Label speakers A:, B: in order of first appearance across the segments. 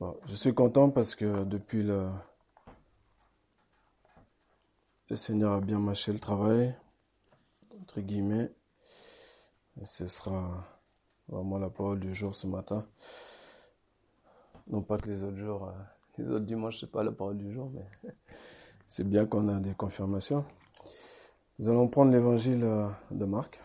A: Je suis content parce que depuis le, le Seigneur a bien mâché le travail, entre guillemets. Et ce sera vraiment la parole du jour ce matin. Non pas que les autres jours, euh, les autres dimanches, c'est pas la parole du jour, mais c'est bien qu'on a des confirmations. Nous allons prendre l'évangile euh, de Marc.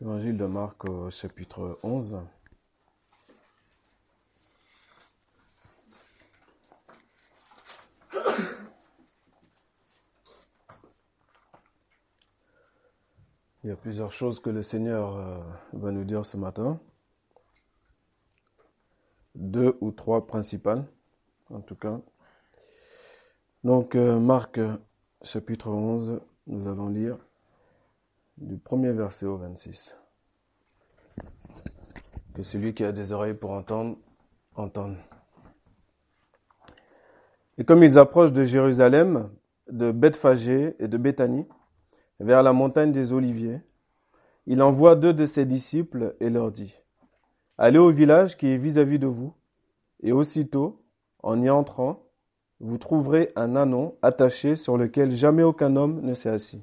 A: Évangile de Marc au chapitre 11. Il y a plusieurs choses que le Seigneur euh, va nous dire ce matin. Deux ou trois principales, en tout cas. Donc, euh, Marc chapitre 11, nous allons lire du premier verset au 26. Que celui qui a des oreilles pour entendre, entende. Et comme ils approchent de Jérusalem, de Bethphagée et de Béthanie, vers la montagne des Oliviers, il envoie deux de ses disciples et leur dit, Allez au village qui est vis-à-vis de vous, et aussitôt, en y entrant, vous trouverez un anon attaché sur lequel jamais aucun homme ne s'est assis.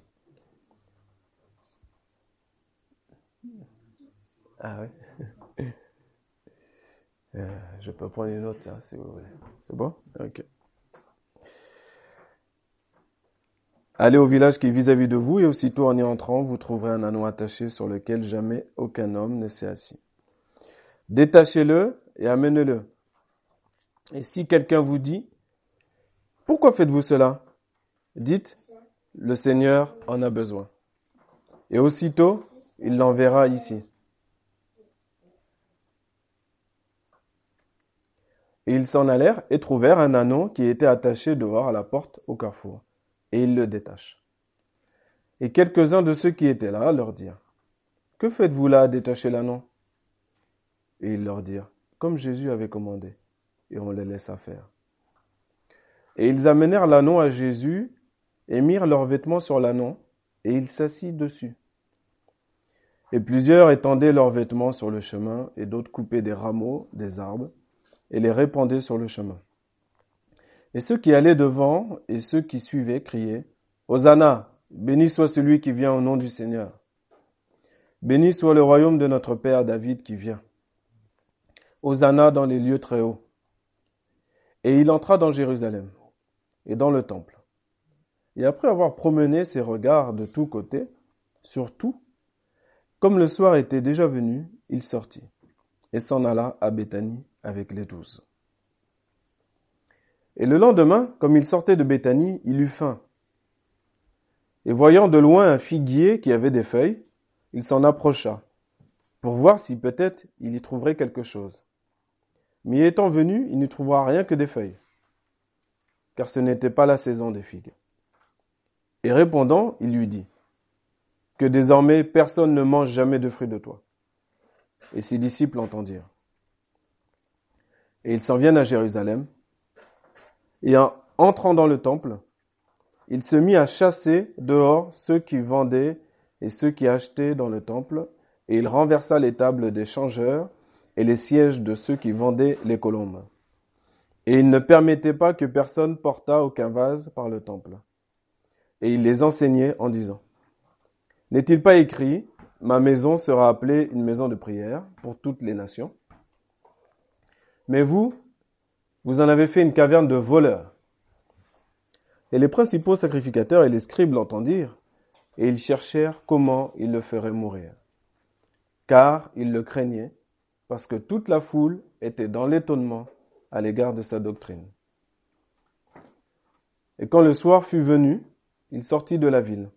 A: Ah oui. Euh, je peux prendre une note, hein, si vous voulez. C'est bon? Ok. Allez au village qui est vis-à-vis de vous, et aussitôt en y entrant, vous trouverez un anneau attaché sur lequel jamais aucun homme ne s'est assis. Détachez-le et amenez-le. Et si quelqu'un vous dit, pourquoi faites-vous cela? Dites, le Seigneur en a besoin. Et aussitôt, il l'enverra ici. Ils s'en allèrent et trouvèrent un anneau qui était attaché dehors à la porte au carrefour. Et ils le détachent. Et quelques-uns de ceux qui étaient là leur dirent, Que faites-vous là à détacher l'anneau? Et ils leur dirent, Comme Jésus avait commandé. Et on les laissa faire. Et ils amenèrent l'anneau à Jésus et mirent leurs vêtements sur l'anneau, et il s'assit dessus. Et plusieurs étendaient leurs vêtements sur le chemin, et d'autres coupaient des rameaux des arbres et les répandaient sur le chemin. Et ceux qui allaient devant et ceux qui suivaient criaient, Hosanna, béni soit celui qui vient au nom du Seigneur. Béni soit le royaume de notre Père David qui vient. Hosanna dans les lieux très hauts. Et il entra dans Jérusalem et dans le temple. Et après avoir promené ses regards de tous côtés, sur tout, comme le soir était déjà venu, il sortit et s'en alla à Béthanie avec les douze. Et le lendemain, comme il sortait de Béthanie, il eut faim. Et voyant de loin un figuier qui avait des feuilles, il s'en approcha, pour voir si peut-être il y trouverait quelque chose. Mais étant venu, il n'y trouvera rien que des feuilles, car ce n'était pas la saison des figues. Et répondant, il lui dit, Que désormais personne ne mange jamais de fruits de toi. Et ses disciples entendirent. Et ils s'en viennent à Jérusalem. Et en entrant dans le temple, il se mit à chasser dehors ceux qui vendaient et ceux qui achetaient dans le temple, et il renversa les tables des changeurs et les sièges de ceux qui vendaient les colombes. Et il ne permettait pas que personne portât aucun vase par le temple. Et il les enseignait en disant, N'est-il pas écrit, Ma maison sera appelée une maison de prière pour toutes les nations Mais vous, vous en avez fait une caverne de voleurs. Et les principaux sacrificateurs et les scribes l'entendirent, et ils cherchèrent comment ils le feraient mourir. Car ils le craignaient, parce que toute la foule était dans l'étonnement à l'égard de sa doctrine. Et quand le soir fut venu, il sortit de la ville.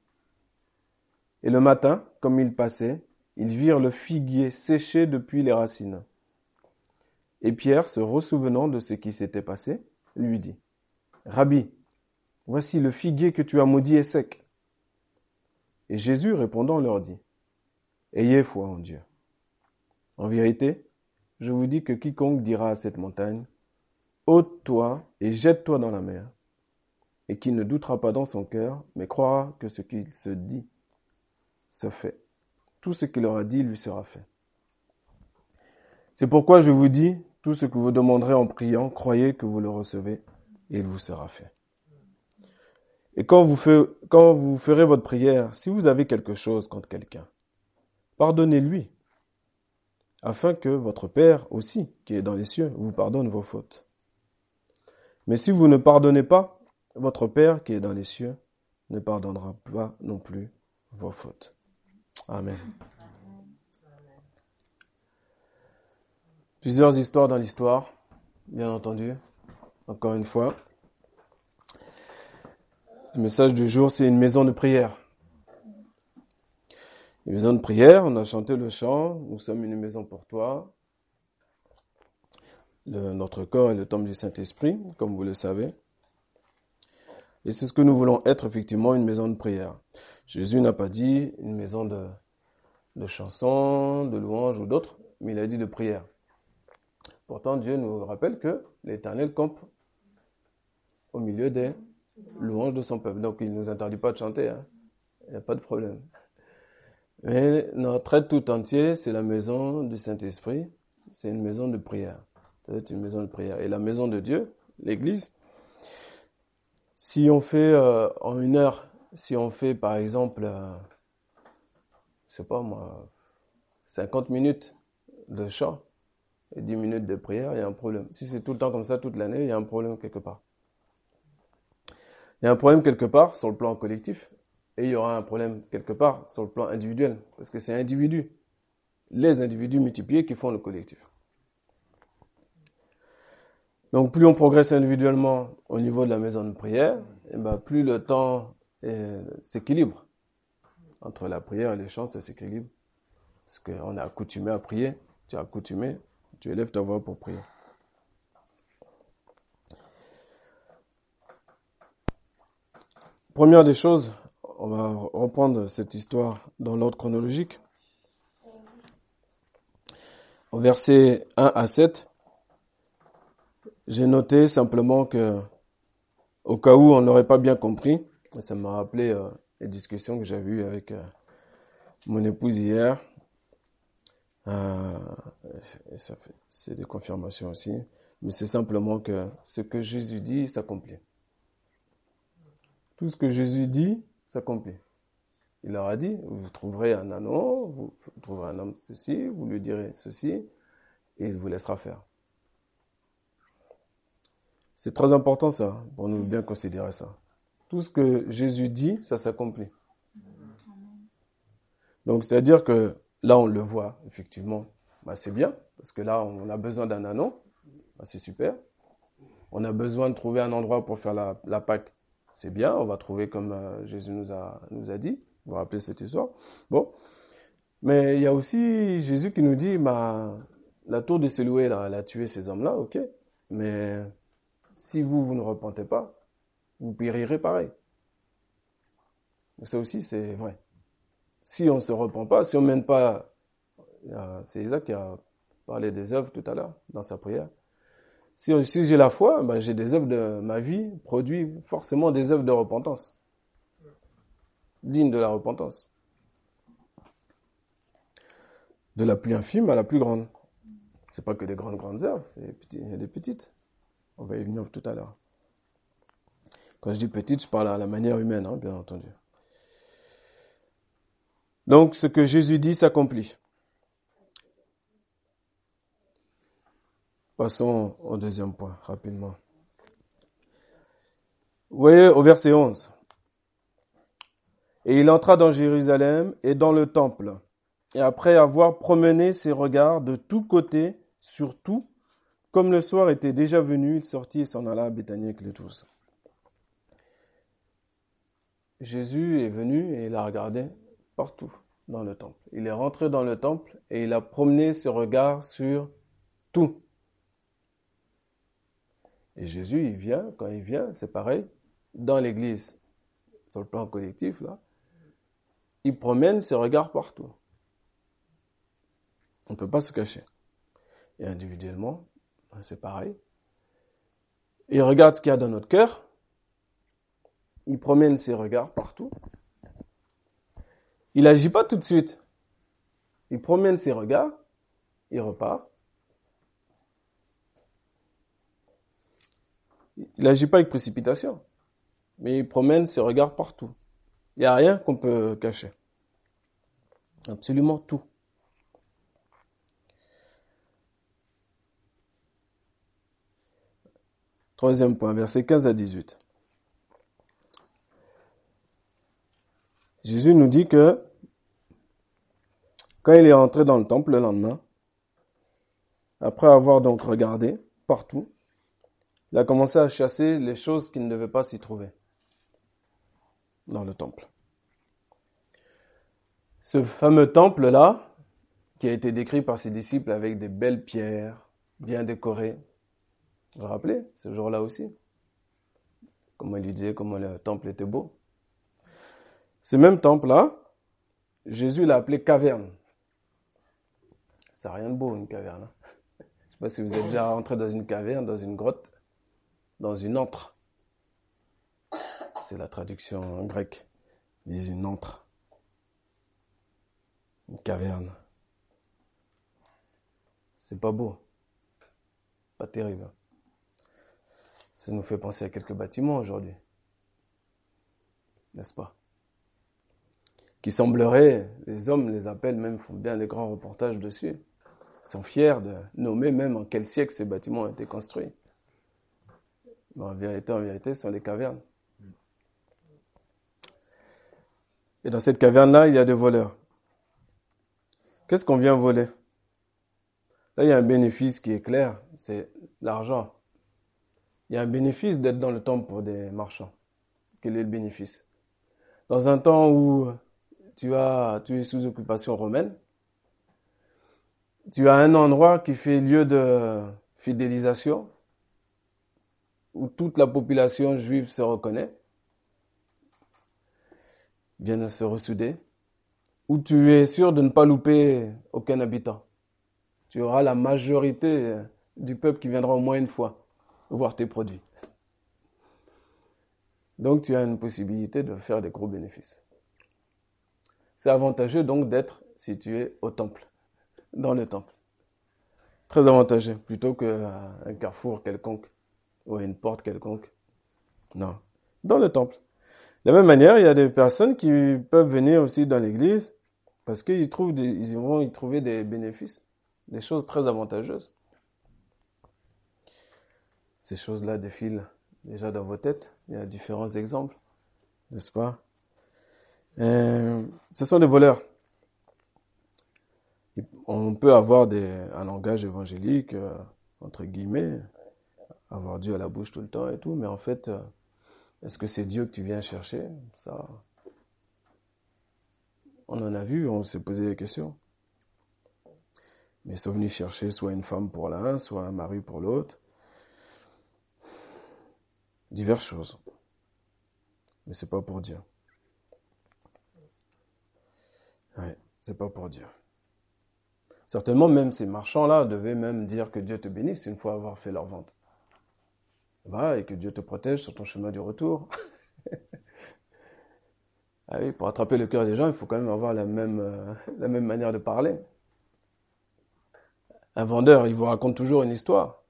A: Et le matin, comme il passait, ils virent le figuier séché depuis les racines. Et Pierre, se ressouvenant de ce qui s'était passé, lui dit, Rabbi, voici le figuier que tu as maudit est sec. Et Jésus répondant leur dit, Ayez foi en Dieu. En vérité, je vous dis que quiconque dira à cette montagne, ôte-toi et jette-toi dans la mer, et qui ne doutera pas dans son cœur, mais croira que ce qu'il se dit se fait. Tout ce qu'il aura dit lui sera fait. C'est pourquoi je vous dis, tout ce que vous demanderez en priant, croyez que vous le recevez et il vous sera fait. Et quand vous, quand vous ferez votre prière, si vous avez quelque chose contre quelqu'un, pardonnez-lui, afin que votre Père aussi, qui est dans les cieux, vous pardonne vos fautes. Mais si vous ne pardonnez pas, votre Père qui est dans les cieux ne pardonnera pas non plus vos fautes. Amen. Plusieurs histoires dans l'histoire, bien entendu, encore une fois. Le message du jour, c'est une maison de prière. Une maison de prière, on a chanté le chant, nous sommes une maison pour toi. notre corps est le temple du Saint-Esprit, comme vous le savez. Et c'est ce que nous voulons être, effectivement, une maison de prière. Jésus n'a pas dit une maison de, de chansons, de louanges ou d'autres, mais il a dit de prière. Pourtant, Dieu nous rappelle que l'Éternel campe au milieu des louange de son peuple. Donc il ne nous interdit pas de chanter, hein. il n'y a pas de problème. Mais notre être tout entier, c'est la maison du Saint-Esprit, c'est une maison de prière. C'est une maison de prière. Et la maison de Dieu, l'Église, si on fait euh, en une heure, si on fait par exemple, euh, sais pas moi, 50 minutes de chant et 10 minutes de prière, il y a un problème. Si c'est tout le temps comme ça, toute l'année, il y a un problème quelque part. Il y a un problème quelque part sur le plan collectif et il y aura un problème quelque part sur le plan individuel parce que c'est individu, les individus multipliés qui font le collectif. Donc plus on progresse individuellement au niveau de la maison de prière, eh ben plus le temps s'équilibre. Entre la prière et les chants, ça s'équilibre. Parce qu'on est accoutumé à prier, tu es accoutumé, tu élèves ta voix pour prier. Première des choses, on va reprendre cette histoire dans l'ordre chronologique. Au verset 1 à 7, j'ai noté simplement que, au cas où on n'aurait pas bien compris, ça m'a rappelé euh, les discussions que j'avais eues avec euh, mon épouse hier. Euh, c'est des confirmations aussi, mais c'est simplement que ce que Jésus dit s'accomplit. Tout ce que Jésus dit s'accomplit. Il leur a dit, vous trouverez un anneau, vous trouverez un homme ceci, vous lui direz ceci, et il vous laissera faire. C'est très important ça, pour nous bien considérer ça. Tout ce que Jésus dit, ça s'accomplit. Donc c'est-à-dire que là on le voit, effectivement, bah, c'est bien, parce que là on a besoin d'un anneau, bah, c'est super. On a besoin de trouver un endroit pour faire la, la Pâque, c'est bien, on va trouver comme euh, Jésus nous a, dit. Vous vous rappelez cette histoire? Bon. Mais il y a aussi Jésus qui nous dit, bah, la tour de Siloué, elle a tué ces hommes-là, ok. Mais si vous, vous ne repentez pas, vous périrez pareil. Ça aussi, c'est vrai. Si on ne se repent pas, si on ne mène pas... C'est Isaac qui a parlé des œuvres tout à l'heure dans sa prière. Si, j'ai la foi, ben j'ai des œuvres de ma vie produit forcément des œuvres de repentance, dignes de la repentance. De la plus infime à la plus grande. C'est pas que des grandes grandes œuvres, il y a des petites. On va y venir tout à l'heure. Quand je dis petites, je parle à la manière humaine, hein, bien entendu. Donc, ce que Jésus dit s'accomplit. Passons au deuxième point, rapidement. Vous voyez au verset 11. Et il entra dans Jérusalem et dans le temple. Et après avoir promené ses regards de tous côtés sur tout, comme le soir était déjà venu, il sortit et s'en alla à Béthanie avec les tous. Jésus est venu et il a regardé partout dans le temple. Il est rentré dans le temple et il a promené ses regards sur tout. Et Jésus, il vient, quand il vient, c'est pareil, dans l'église, sur le plan collectif, là, il promène ses regards partout. On ne peut pas se cacher. Et individuellement, c'est pareil. Il regarde ce qu'il y a dans notre cœur. Il promène ses regards partout. Il agit pas tout de suite. Il promène ses regards, il repart. Il n'agit pas avec précipitation, mais il promène ses regards partout. Il n'y a rien qu'on peut cacher. Absolument tout. Troisième point, verset 15 à 18. Jésus nous dit que quand il est entré dans le temple le lendemain, après avoir donc regardé partout, il a commencé à chasser les choses qui ne devaient pas s'y trouver dans le temple. Ce fameux temple-là, qui a été décrit par ses disciples avec des belles pierres, bien décorées, vous vous rappelez, ce jour-là aussi Comment il lui disait comment le temple était beau? Ce même temple-là, Jésus l'a appelé caverne. Ça rien de beau, une caverne. Hein. Je ne sais pas si vous êtes déjà rentré dans une caverne, dans une grotte, dans une antre. C'est la traduction grecque. Ils disent une antre. Une caverne. C'est pas beau. Pas terrible. Hein. Ça nous fait penser à quelques bâtiments aujourd'hui. N'est-ce pas? Qui sembleraient, les hommes les appellent même, font bien des grands reportages dessus. Sont fiers de nommer même en quel siècle ces bâtiments ont été construits. en vérité, en vérité, ce sont des cavernes. Et dans cette caverne-là, il y a des voleurs. Qu'est-ce qu'on vient voler? Là, il y a un bénéfice qui est clair, c'est l'argent. Il y a un bénéfice d'être dans le temple pour des marchands. Quel est le bénéfice? Dans un temps où tu, as, tu es sous occupation romaine, tu as un endroit qui fait lieu de fidélisation, où toute la population juive se reconnaît, vient se ressouder, où tu es sûr de ne pas louper aucun habitant. Tu auras la majorité du peuple qui viendra au moins une fois voir tes produits. Donc tu as une possibilité de faire des gros bénéfices. C'est avantageux donc d'être situé au temple, dans le temple. Très avantageux, plutôt qu'un carrefour quelconque ou une porte quelconque. Non, dans le temple. De la même manière, il y a des personnes qui peuvent venir aussi dans l'église parce qu'ils trouvent ils vont y trouver des bénéfices, des choses très avantageuses ces choses-là défilent déjà dans vos têtes. Il y a différents exemples, n'est-ce pas? Euh, Ce sont des voleurs. On peut avoir un langage évangélique, euh, entre guillemets, avoir Dieu à la bouche tout le temps et tout, mais en fait, euh, est-ce que c'est Dieu que tu viens chercher? Ça, on en a vu, on s'est posé des questions. Mais ils sont venus chercher soit une femme pour l'un, soit un mari pour l'autre diverses choses. Mais c'est pas pour Dieu. Ouais, c'est pas pour Dieu. Certainement, même ces marchands-là devaient même dire que Dieu te bénisse une fois avoir fait leur vente. Va et que Dieu te protège sur ton chemin du retour. ah oui, pour attraper le cœur des gens, il faut quand même avoir la même, euh, la même manière de parler. Un vendeur, il vous raconte toujours une histoire.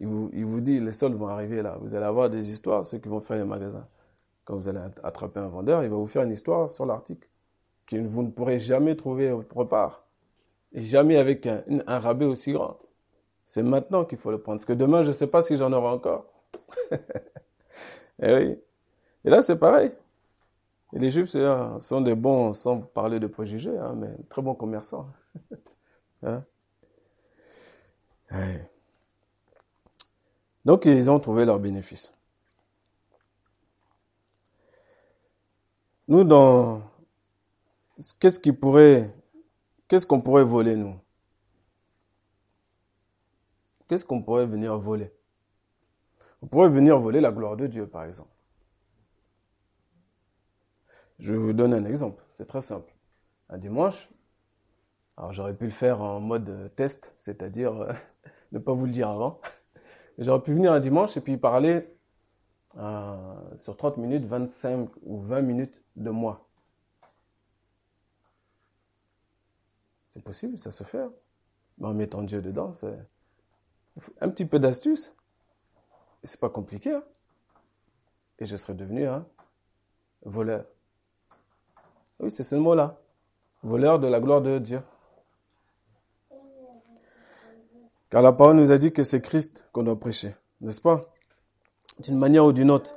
A: Il vous, dit, les soldes vont arriver là. Vous allez avoir des histoires, ceux qui vont faire les magasins. Quand vous allez attraper un vendeur, il va vous faire une histoire sur l'article que vous ne pourrez jamais trouver autre part. Et jamais avec un, rabais aussi grand. C'est maintenant qu'il faut le prendre. Parce que demain, je ne sais pas si j'en aurai encore. et, eh oui. et là, c'est pareil. Les Juifs sont des bons, sans parler de préjugés, hein, mais très bons commerçants. hein? Donc ils ont trouvé leur bénéfice. Nous, dans qu'est-ce qui pourrait, qu'est-ce qu'on pourrait voler nous? Qu'est-ce qu'on pourrait venir voler? On pourrait venir voler la gloire de Dieu, par exemple. Je vous donne un exemple. C'est très simple. Un dimanche, alors j'aurais pu le faire en mode test, c'est-à-dire euh, ne pas vous le dire avant. J'aurais pu venir un dimanche et puis parler à sur 30 minutes, 25 ou 20 minutes de moi. C'est possible, ça se fait. Hein. en mettant Dieu dedans, c'est un petit peu d'astuce. C'est pas compliqué. Hein. Et je serais devenu un voleur. Oui, c'est ce mot-là. Voleur de la gloire de Dieu. Car la parole nous a dit que c'est Christ qu'on doit prêcher, n'est-ce pas? D'une manière ou d'une autre.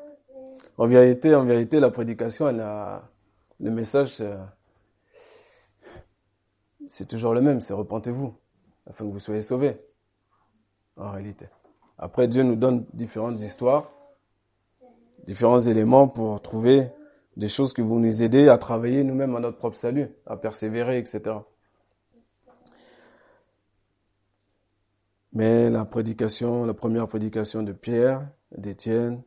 A: En vérité, en vérité, la prédication, elle a, le message, c'est toujours le même, c'est repentez-vous, afin que vous soyez sauvés. En réalité. Après, Dieu nous donne différentes histoires, différents éléments pour trouver des choses qui vont nous aider à travailler nous-mêmes à notre propre salut, à persévérer, etc. Mais la prédication, la première prédication de Pierre, d'Étienne,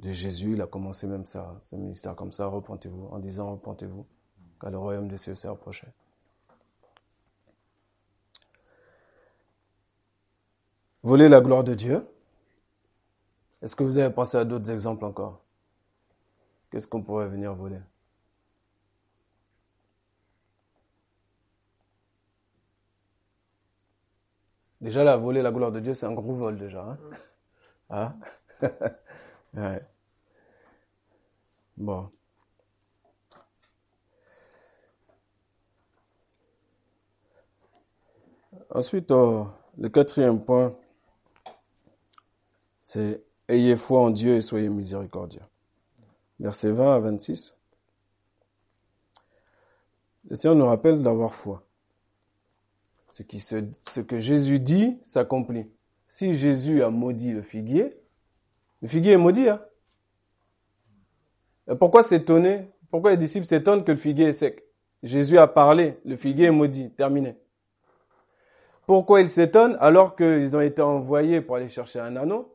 A: de Jésus, il a commencé même ça, ce ministère comme ça, repentez-vous, en disant repentez-vous, car le royaume des cieux s'est approché. Voler la gloire de Dieu. Est-ce que vous avez pensé à d'autres exemples encore? Qu'est-ce qu'on pourrait venir voler? Déjà, là, voler la gloire de Dieu, c'est un gros vol déjà. Hein? Ah? Bon. Ensuite, oh, le quatrième point, c'est ayez foi en Dieu et soyez miséricordieux. Verset 20 à 26. Le Seigneur nous rappelle d'avoir foi. Ce, que Jésus dit s'accomplit. Si Jésus a maudit le figuier, le figuier est maudit. Hein? Pourquoi s'étonner? Pourquoi les disciples s'étonnent que le figuier est sec? Jésus a parlé, le figuier est maudit, terminé. Pourquoi ils s'étonnent alors qu'ils ont été envoyés pour aller chercher un anneau?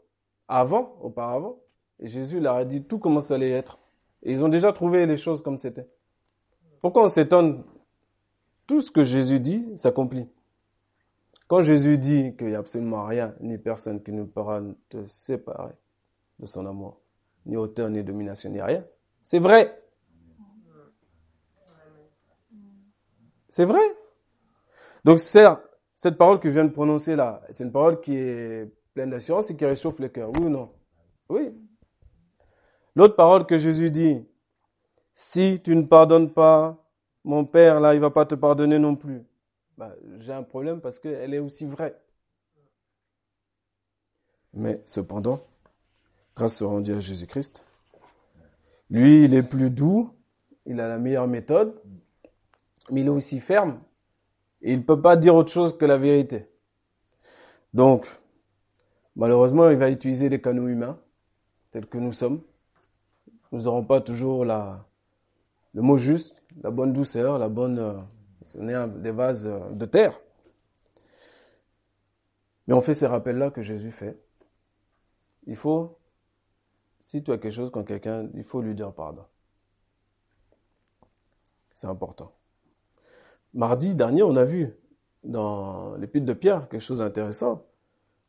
A: Avant, auparavant Jésus leur a dit tout comment ça allait être. Et ils ont déjà trouvé les choses comme c'était. Pourquoi on s'étonne? Tout ce que Jésus dit s'accomplit. Quand Jésus dit qu'il n'y a absolument rien, ni personne qui nous pourra te séparer de son amour, ni hauteur, ni domination, ni rien, c'est vrai. C'est vrai. Donc, certes, cette parole que je viens de prononcer là, c'est une parole qui est pleine d'assurance et qui réchauffe le cœur. Oui ou non? Oui. L'autre parole que Jésus dit, si tu ne pardonnes pas, mon Père, là, il va pas te pardonner non plus. Bah, j'ai un problème parce qu'elle est aussi vraie. Mais cependant, grâce au rendu à Jésus-Christ, lui, il est plus doux, il a la meilleure méthode, mais il est aussi ferme. Et il ne peut pas dire autre chose que la vérité. Donc, malheureusement, il va utiliser des canaux humains, tels que nous sommes. Nous n'aurons pas toujours la, le mot juste, la bonne douceur, la bonne euh, ce n'est des vases euh, de terre. Mais on fait ces rappels-là que Jésus fait. Il faut, si tu as quelque chose contre quelqu'un, il faut lui dire pardon. C'est important. Mardi dernier, on a vu dans l'épître de Pierre quelque chose d'intéressant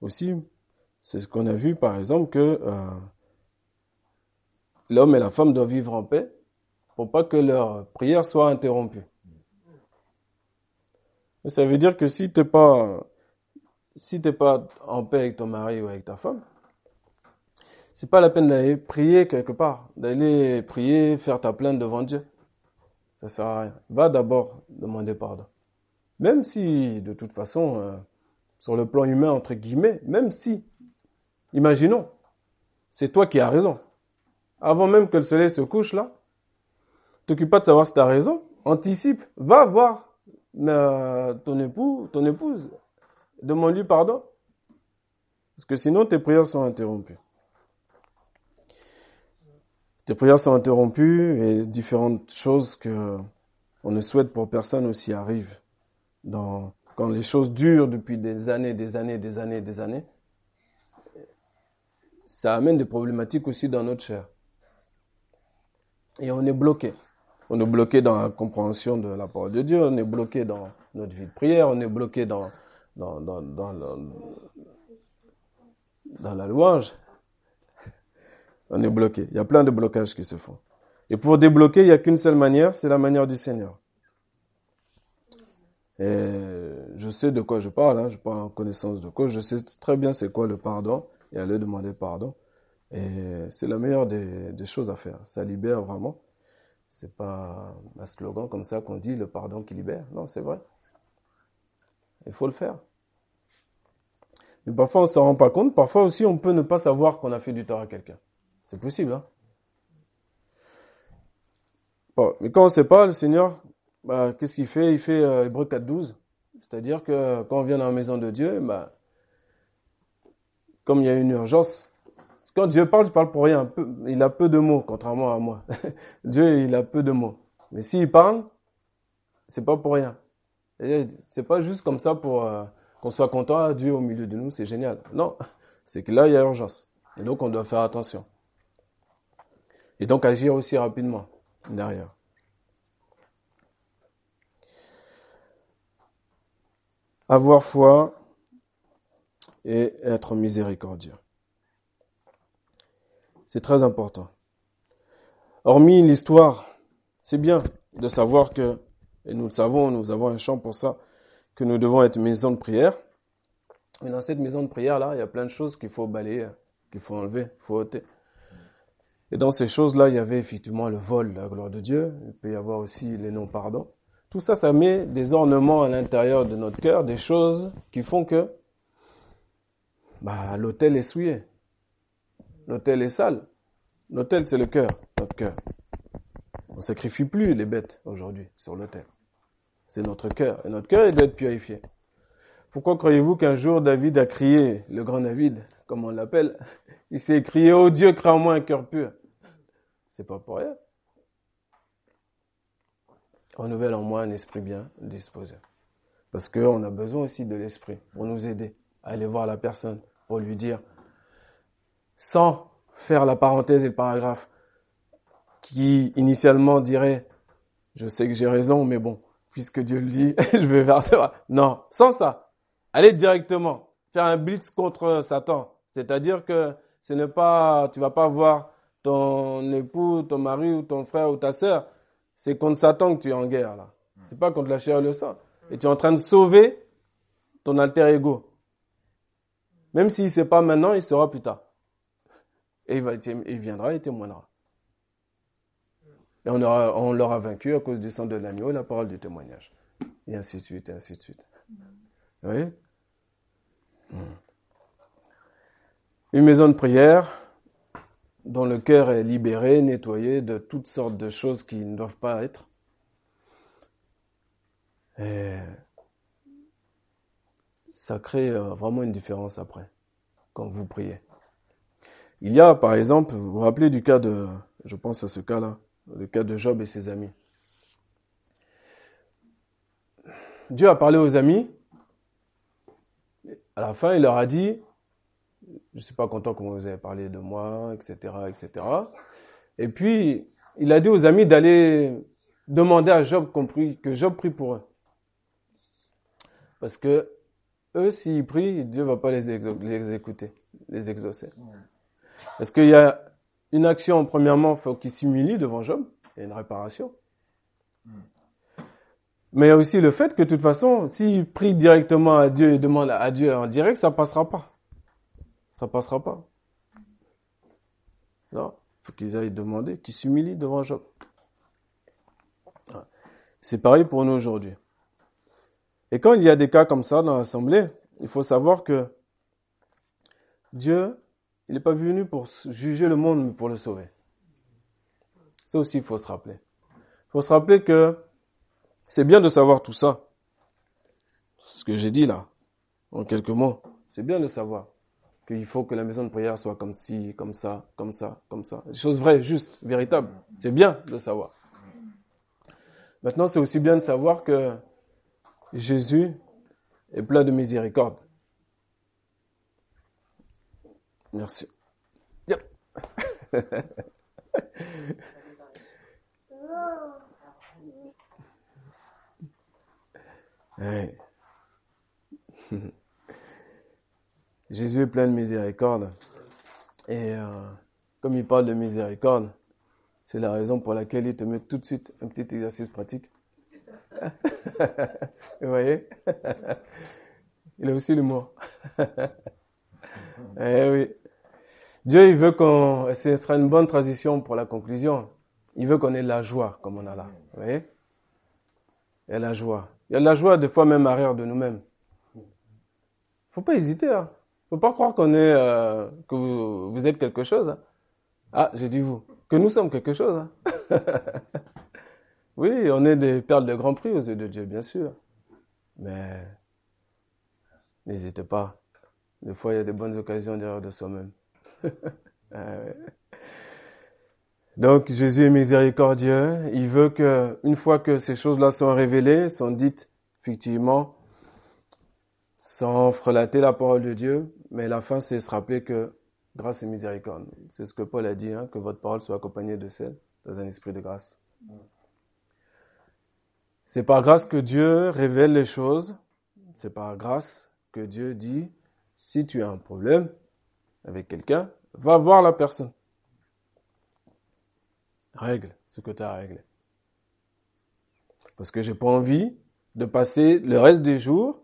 A: aussi. C'est ce qu'on a vu, par exemple, que euh, l'homme et la femme doivent vivre en paix pour pas que leur prière soit interrompue. Ça veut dire que si t'es pas, si t'es pas en paix avec ton mari ou avec ta femme, c'est pas la peine d'aller prier quelque part, d'aller prier, faire ta plainte devant Dieu. Ça sert à rien. Va d'abord demander pardon. Même si, de toute façon, euh, sur le plan humain, entre guillemets, même si, imaginons, c'est toi qui as raison. Avant même que le soleil se couche là, t'occupe pas de savoir si tu as raison, anticipe, va voir mais ton époux, ton épouse, demande-lui pardon. Parce que sinon, tes prières sont interrompues. Tes prières sont interrompues et différentes choses que on ne souhaite pour personne aussi arrivent. Quand les choses durent depuis des années, des années, des années, des années, ça amène des problématiques aussi dans notre chair. Et on est bloqué. On est bloqué dans la compréhension de la parole de Dieu, on est bloqué dans notre vie de prière, on est bloqué dans, dans, dans, dans, dans la louange. On est bloqué. Il y a plein de blocages qui se font. Et pour débloquer, il n'y a qu'une seule manière, c'est la manière du Seigneur. Et je sais de quoi je parle, hein, je parle en connaissance de quoi, je sais très bien c'est quoi le pardon et aller demander pardon. Et c'est la meilleure des, des, choses à faire. Ça libère vraiment. C'est pas un slogan comme ça qu'on dit le pardon qui libère. Non, c'est vrai. Il faut le faire. Mais parfois on s'en rend pas compte. Parfois aussi on peut ne pas savoir qu'on a fait du tort à quelqu'un. C'est possible, hein. Bon, mais quand on ne sait pas, le Seigneur, bah, qu'est-ce qu'il fait? Il fait euh, Hébreu 4.12. C'est-à-dire que quand on vient dans la maison de Dieu, bah, comme il y a une urgence, quand Dieu parle, il parle pour rien. Il a peu de mots, contrairement à moi. Dieu, il a peu de mots. Mais s'il parle, c'est pas pour rien. C'est pas juste comme ça pour euh, qu'on soit content, à Dieu au milieu de nous, c'est génial. Non, c'est que là, il y a urgence. Et donc, on doit faire attention. Et donc, agir aussi rapidement derrière. Avoir foi et être miséricordieux. C'est très important. Hormis l'histoire, c'est bien de savoir que, et nous le savons, nous avons un champ pour ça, que nous devons être maison de prière. Mais dans cette maison de prière-là, il y a plein de choses qu'il faut balayer, qu'il faut enlever, qu'il faut ôter. Et dans ces choses-là, il y avait effectivement le vol, la gloire de Dieu. Il peut y avoir aussi les non-pardons. Tout ça, ça met des ornements à l'intérieur de notre cœur, des choses qui font que bah, l'autel est souillé. L'autel est sale. L'autel, c'est le cœur, notre cœur. On sacrifie plus les bêtes aujourd'hui sur l'autel. C'est notre cœur. Et notre cœur est d'être purifié. Pourquoi croyez-vous qu'un jour David a crié, le grand David, comme on l'appelle, il s'est crié, oh Dieu, crée en moi un cœur pur? C'est pas pour rien. Renouvelle en moi un esprit bien disposé. Parce qu'on a besoin aussi de l'esprit pour nous aider à aller voir la personne, pour lui dire, sans faire la parenthèse et le paragraphe qui initialement dirait je sais que j'ai raison, mais bon, puisque Dieu le dit, je vais faire ça. Non, sans ça. Allez directement faire un blitz contre Satan. C'est-à-dire que ce n'est pas, tu vas pas voir ton époux, ton mari ou ton frère ou ta sœur. C'est contre Satan que tu es en guerre, là. C'est pas contre la chair et le sang. Et tu es en train de sauver ton alter ego. Même s'il ne sait pas maintenant, il sera plus tard. Et il, viendra et témoignera. Et on, aura, on l'aura vaincu à cause du sang de l'agneau la parole du témoignage. Et ainsi de suite, et ainsi de suite. Vous voyez? Hmm. Une maison de prière dont le cœur est libéré, nettoyé de toutes sortes de choses qui ne doivent pas être. Ça crée euh, vraiment une différence après, quand vous priez. Il y a, par exemple, vous vous rappelez du cas de, je pense à ce cas-là, le cas de Job et ses amis. Dieu a parlé aux amis. À la fin, il leur a dit, je ne suis pas content que vous avez parlé de moi, etc., etc. Et puis, il a dit aux amis d'aller demander à Job que Job prie pour eux. Parce que eux, s'ils prient, Dieu va pas les, les écouter, les exaucer. Parce qu'il y a une action, premièrement, qui s'humilie devant Job, il y a une réparation. Mais il y a aussi le fait que de toute façon, s'il prie directement à Dieu et demande à Dieu en direct, ça passera pas. Ça passera pas. Non, faut qu'ils aillent demander, qu'ils s'humilient devant Job. C'est pareil pour nous aujourd'hui. Et quand il y a des cas comme ça dans l'assemblée, il faut savoir que Dieu, il n'est pas venu pour juger le monde, mais pour le sauver. Ça aussi, il faut se rappeler. Il faut se rappeler que c'est bien de savoir tout ça. Ce que j'ai dit là, en quelques mots, c'est bien de savoir qu'il faut que la maison de prière soit comme ci, comme ça, comme ça, comme ça. Des choses vraies, justes, véritables. C'est bien de savoir. Maintenant, c'est aussi bien de savoir que Jésus est plein de miséricorde. Merci. Jésus est plein de miséricorde. Et euh, comme il parle de miséricorde, c'est la raison pour laquelle il te met tout de suite un petit exercice pratique. Vous voyez? Il a aussi l'humour. eh oui. Dieu, il veut qu'on... Ce sera une bonne transition pour la conclusion. Il veut qu'on ait la joie, comme on a là. Vous voyez? Il y a la joie. Il y a la joie, des fois même arrière de nous-mêmes. Faut pas hésiter. Hein. Faut pas croire qu'on est, euh, que vous, êtes quelque chose. Hein. Ah, j'ai dit vous. Que nous sommes quelque chose. Hein. oui, on est des perles de grand prix aux yeux de Dieu, bien sûr. Mais n'hésitez pas. Des fois, il y a des bonnes occasions derrière de soi-même. Ah Donc Jésus est miséricordieux. Il veut que, une fois que ces choses-là sont révélées, sont dites effectivement, sans frelater la parole de Dieu, mais la fin, c'est se rappeler que grâce et miséricorde. C'est ce que Paul a dit, hein, que votre parole soit accompagnée de celle dans un esprit de grâce. C'est par grâce que Dieu révèle les choses. C'est par grâce que Dieu dit, si tu as un problème avec quelqu'un, va voir la personne. Règle ce que tu as réglé. Parce que j'ai pas envie de passer le reste des jours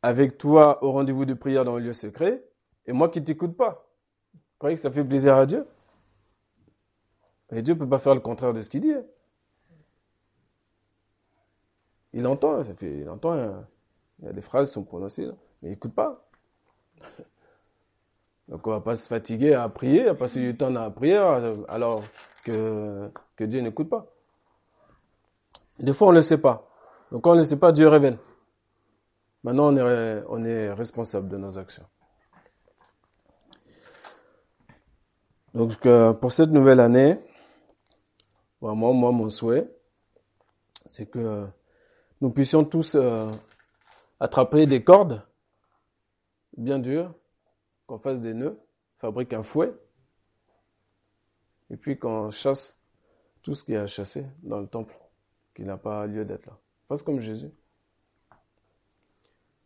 A: avec toi au rendez-vous de prière dans le lieu secret et moi qui t'écoute pas. Vous croyez que ça fait plaisir à Dieu? Et Dieu peut pas faire le contraire de ce qu'il dit. Hein. Il entend, ça fait, il entend, hein. il y a des phrases qui sont prononcées, mais il n'écoute pas. Donc on va pas se fatiguer à prier, à passer du temps dans la prière, alors que, Dieu n'écoute pas. Des fois on ne le sait pas. Donc quand on ne le sait pas, Dieu révèle. Maintenant, on est, on est responsable de nos actions. Donc, pour cette nouvelle année, vraiment, moi, mon souhait, c'est que nous puissions tous euh, attraper des cordes bien dures, qu'on fasse des nœuds, fabrique un fouet, et puis qu'on chasse tout ce qui à chasser dans le temple, qui n'a pas lieu d'être là. Fasse comme Jésus.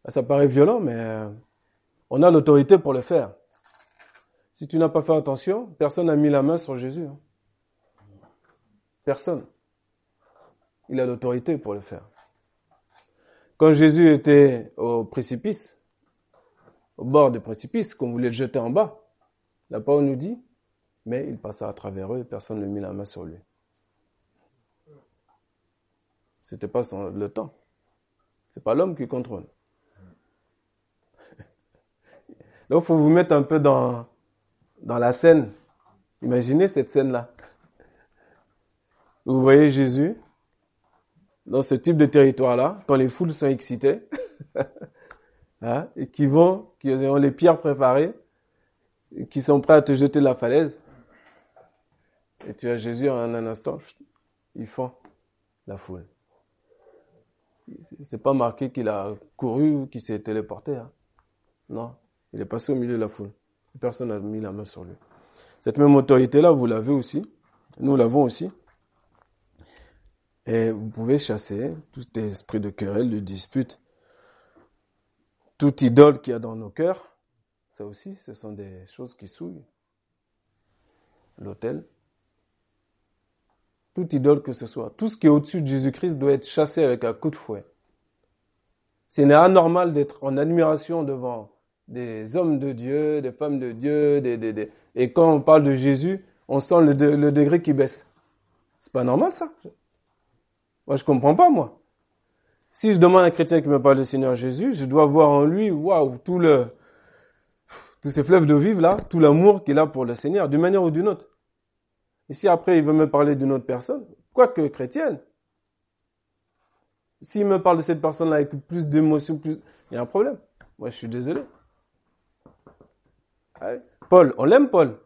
A: Ça paraît violent, mais euh, on a l'autorité pour le faire. Si tu n'as pas fait attention, personne n'a mis la main sur Jésus. Hein. Personne. Il a l'autorité pour le faire. Quand Jésus était au précipice, au bord du précipice, qu'on voulait le jeter en bas, la parole nous dit, mais il passa à travers eux et personne ne mit la main sur lui. C'était pas le temps. C'est pas l'homme qui contrôle. Donc, il faut vous mettre un peu dans, dans la scène. Imaginez cette scène-là. Vous voyez Jésus dans ce type de territoire-là, quand les foules sont excitées, hein, et qui vont, qui ont les pierres préparées, et qui sont prêts à te jeter la falaise. Et tu as Jésus en un instant, il fend la foule. C'est pas marqué qu'il a couru ou qu'il s'est téléporté. Hein. Non. Il est passé au milieu de la foule. Personne n'a mis la main sur lui. Cette même autorité-là, vous l'avez aussi. Nous l'avons aussi. Et vous pouvez chasser tout esprit de querelle, de dispute, toute idole qu'il y a dans nos cœurs. Ça aussi, ce sont des choses qui souillent. L'autel. Toute idole que ce soit. Tout ce qui est au-dessus de Jésus-Christ doit être chassé avec un coup de fouet. Ce n'est anormal d'être en admiration devant des hommes de Dieu, des femmes de Dieu, des, des, des... et quand on parle de Jésus, on sent le, le degré qui baisse. C'est pas normal ça. Moi je comprends pas moi. Si je demande à un chrétien qui me parle du Seigneur Jésus, je dois voir en lui, waouh, tout le, tous ces fleuves de vive là, tout l'amour qu'il a pour le Seigneur, d'une manière ou d'une autre. Et si après il veut me parler d'une autre personne, quoique chrétienne, s'il me parle de cette personne-là avec plus d'émotion, plus, il y a un problème. Moi, je suis désolé. Paul, on l'aime Paul.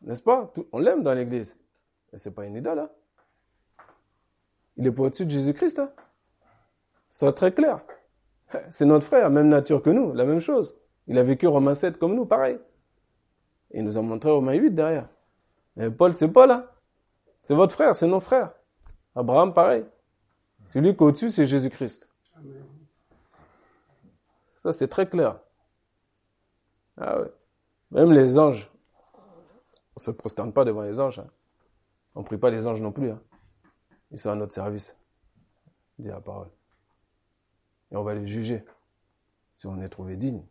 A: N'est-ce pas? On l'aime dans l'église. Mais c'est pas une idole. Hein? Il est pas au-dessus de Jésus-Christ. Hein? Soit très clair. C'est notre frère, même nature que nous, la même chose. Il a vécu Romain 7 comme nous, pareil. il nous a montré Romain 8 derrière. Mais Paul, c'est Paul. Hein? C'est votre frère, c'est notre frère. Abraham, pareil. Celui qui est au-dessus, c'est Jésus-Christ. Ça, c'est très clair. Ah ouais. Même les anges, On ne se prosterne pas devant les anges. Hein. On ne prie pas les anges non plus. Hein. Ils sont à notre service, dit la parole. Et on va les juger si on est trouvé digne.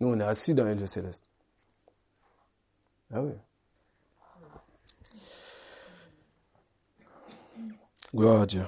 A: Nous, on est assis dans les lieux célestes. Ah oui. Gloire à Dieu.